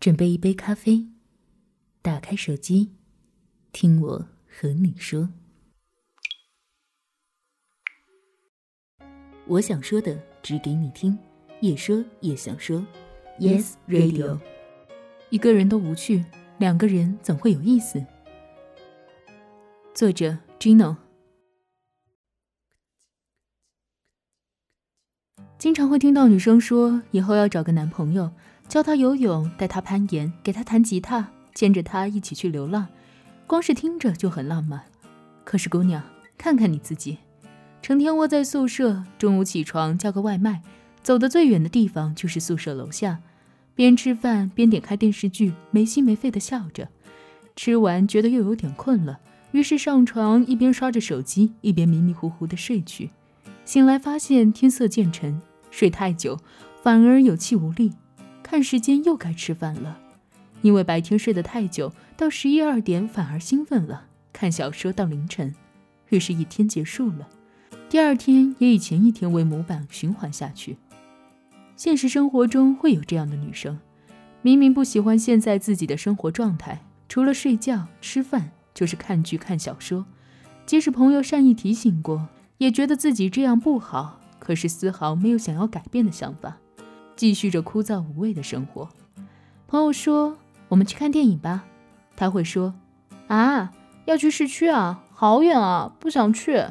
准备一杯咖啡，打开手机，听我和你说。我想说的，只给你听，也说也想说。Yes Radio。一个人都无趣，两个人怎会有意思？作者：Gino。经常会听到女生说，以后要找个男朋友。教他游泳，带他攀岩，给他弹吉他，牵着他一起去流浪，光是听着就很浪漫。可是姑娘，看看你自己，成天窝在宿舍，中午起床叫个外卖，走的最远的地方就是宿舍楼下，边吃饭边点开电视剧，没心没肺的笑着。吃完觉得又有点困了，于是上床一边刷着手机，一边迷迷糊糊的睡去。醒来发现天色渐沉，睡太久反而有气无力。看时间又该吃饭了，因为白天睡得太久，到十一二点反而兴奋了，看小说到凌晨，于是一天结束了。第二天也以前一天为模板循环下去。现实生活中会有这样的女生，明明不喜欢现在自己的生活状态，除了睡觉吃饭就是看剧看小说，即使朋友善意提醒过，也觉得自己这样不好，可是丝毫没有想要改变的想法。继续着枯燥无味的生活。朋友说：“我们去看电影吧。”他会说：“啊，要去市区啊，好远啊，不想去。”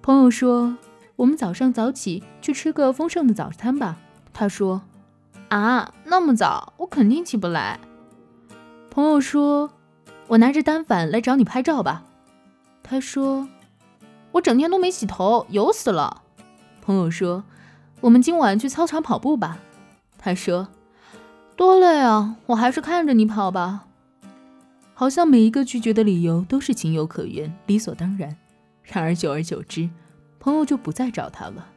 朋友说：“我们早上早起去吃个丰盛的早餐吧。”他说：“啊，那么早，我肯定起不来。”朋友说：“我拿着单反来找你拍照吧。”他说：“我整天都没洗头，油死了。”朋友说：“我们今晚去操场跑步吧。”他说：“多累啊，我还是看着你跑吧。”好像每一个拒绝的理由都是情有可原、理所当然。然而久而久之，朋友就不再找他了。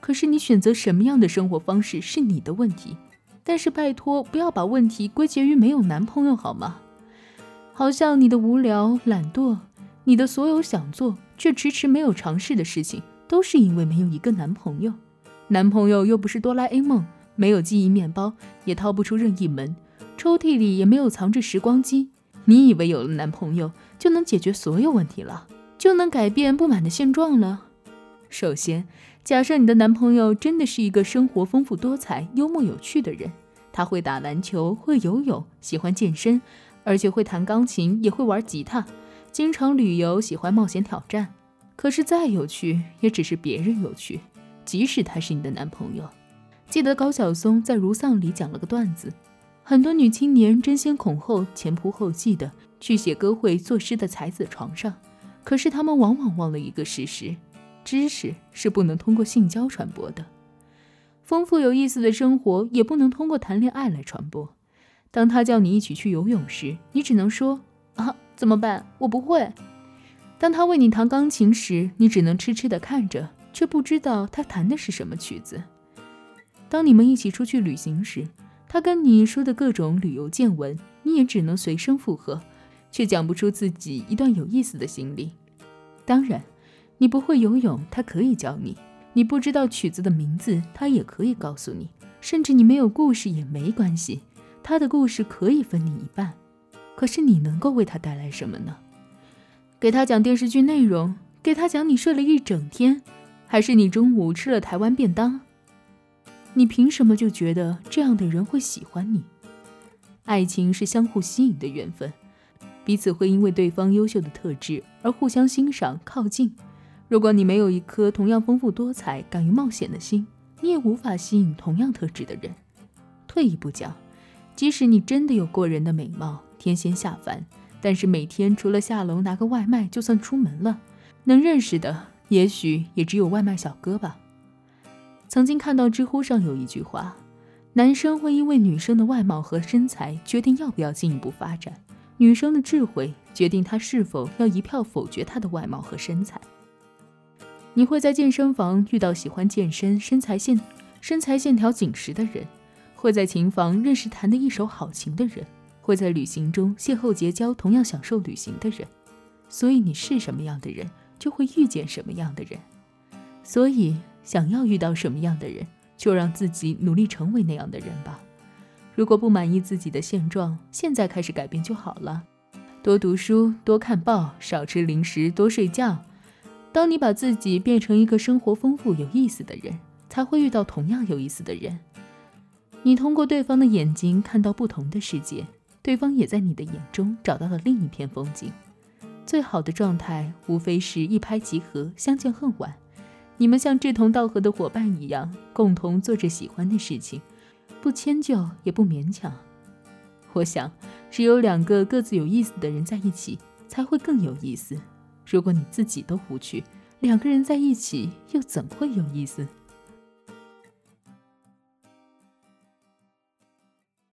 可是你选择什么样的生活方式是你的问题，但是拜托不要把问题归结于没有男朋友好吗？好像你的无聊、懒惰，你的所有想做却迟迟没有尝试的事情，都是因为没有一个男朋友。男朋友又不是哆啦 A 梦。没有记忆面包，也掏不出任意门；抽屉里也没有藏着时光机。你以为有了男朋友就能解决所有问题了，就能改变不满的现状了？首先，假设你的男朋友真的是一个生活丰富多彩、幽默有趣的人，他会打篮球，会游泳，喜欢健身，而且会弹钢琴，也会玩吉他，经常旅游，喜欢冒险挑战。可是再有趣，也只是别人有趣，即使他是你的男朋友。记得高晓松在《如丧》里讲了个段子：很多女青年争先恐后、前仆后继的去写歌会、作诗的才子床上，可是她们往往忘了一个事实：知识是不能通过性交传播的，丰富有意思的生活也不能通过谈恋爱来传播。当他叫你一起去游泳时，你只能说：“啊，怎么办？我不会。”当他为你弹钢琴时，你只能痴痴地看着，却不知道他弹的是什么曲子。当你们一起出去旅行时，他跟你说的各种旅游见闻，你也只能随声附和，却讲不出自己一段有意思的经历。当然，你不会游泳，他可以教你；你不知道曲子的名字，他也可以告诉你；甚至你没有故事也没关系，他的故事可以分你一半。可是你能够为他带来什么呢？给他讲电视剧内容，给他讲你睡了一整天，还是你中午吃了台湾便当？你凭什么就觉得这样的人会喜欢你？爱情是相互吸引的缘分，彼此会因为对方优秀的特质而互相欣赏、靠近。如果你没有一颗同样丰富多彩、敢于冒险的心，你也无法吸引同样特质的人。退一步讲，即使你真的有过人的美貌、天仙下凡，但是每天除了下楼拿个外卖就算出门了，能认识的也许也只有外卖小哥吧。曾经看到知乎上有一句话：男生会因为女生的外貌和身材决定要不要进一步发展，女生的智慧决定他是否要一票否决她的外貌和身材。你会在健身房遇到喜欢健身、身材线身材线条紧实的人，会在琴房认识弹得一手好琴的人，会在旅行中邂逅结交同样享受旅行的人。所以你是什么样的人，就会遇见什么样的人。所以。想要遇到什么样的人，就让自己努力成为那样的人吧。如果不满意自己的现状，现在开始改变就好了。多读书，多看报，少吃零食，多睡觉。当你把自己变成一个生活丰富、有意思的人，才会遇到同样有意思的人。你通过对方的眼睛看到不同的世界，对方也在你的眼中找到了另一片风景。最好的状态，无非是一拍即合，相见恨晚。你们像志同道合的伙伴一样，共同做着喜欢的事情。不迁就也不勉强，我想，只有两个各自有意思的人在一起，才会更有意思。如果你自己都无趣，两个人在一起又怎会有意思？